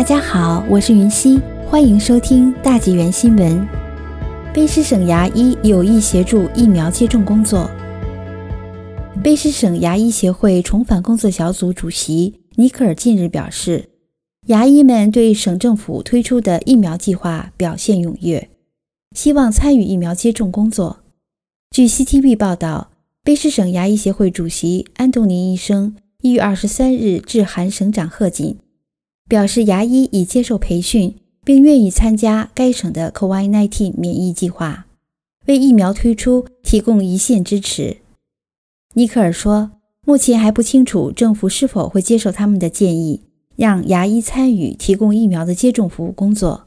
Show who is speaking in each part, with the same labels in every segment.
Speaker 1: 大家好，我是云溪，欢迎收听大纪元新闻。卑诗省牙医有意协助疫苗接种工作。卑诗省牙医协会重返工作小组主席尼克尔近日表示，牙医们对省政府推出的疫苗计划表现踊跃，希望参与疫苗接种工作。据 CTV 报道，卑诗省牙医协会主席安东尼医生一月二十三日致函省长贺锦。表示牙医已接受培训，并愿意参加该省的 COVID-19 免疫计划，为疫苗推出提供一线支持。尼克尔说，目前还不清楚政府是否会接受他们的建议，让牙医参与提供疫苗的接种服务工作。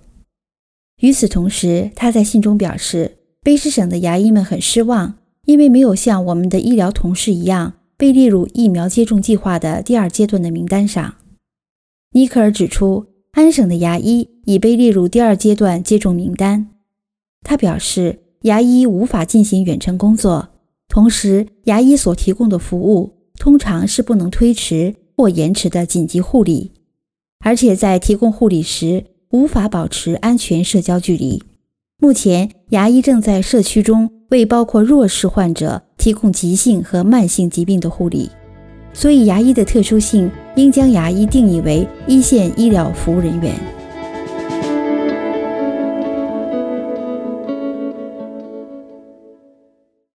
Speaker 1: 与此同时，他在信中表示，卑诗省的牙医们很失望，因为没有像我们的医疗同事一样被列入疫苗接种计划的第二阶段的名单上。尼克尔指出，安省的牙医已被列入第二阶段接种名单。他表示，牙医无法进行远程工作，同时，牙医所提供的服务通常是不能推迟或延迟的紧急护理，而且在提供护理时无法保持安全社交距离。目前，牙医正在社区中为包括弱势患者提供急性和慢性疾病的护理。所以，牙医的特殊性应将牙医定义为一线医疗服务人员。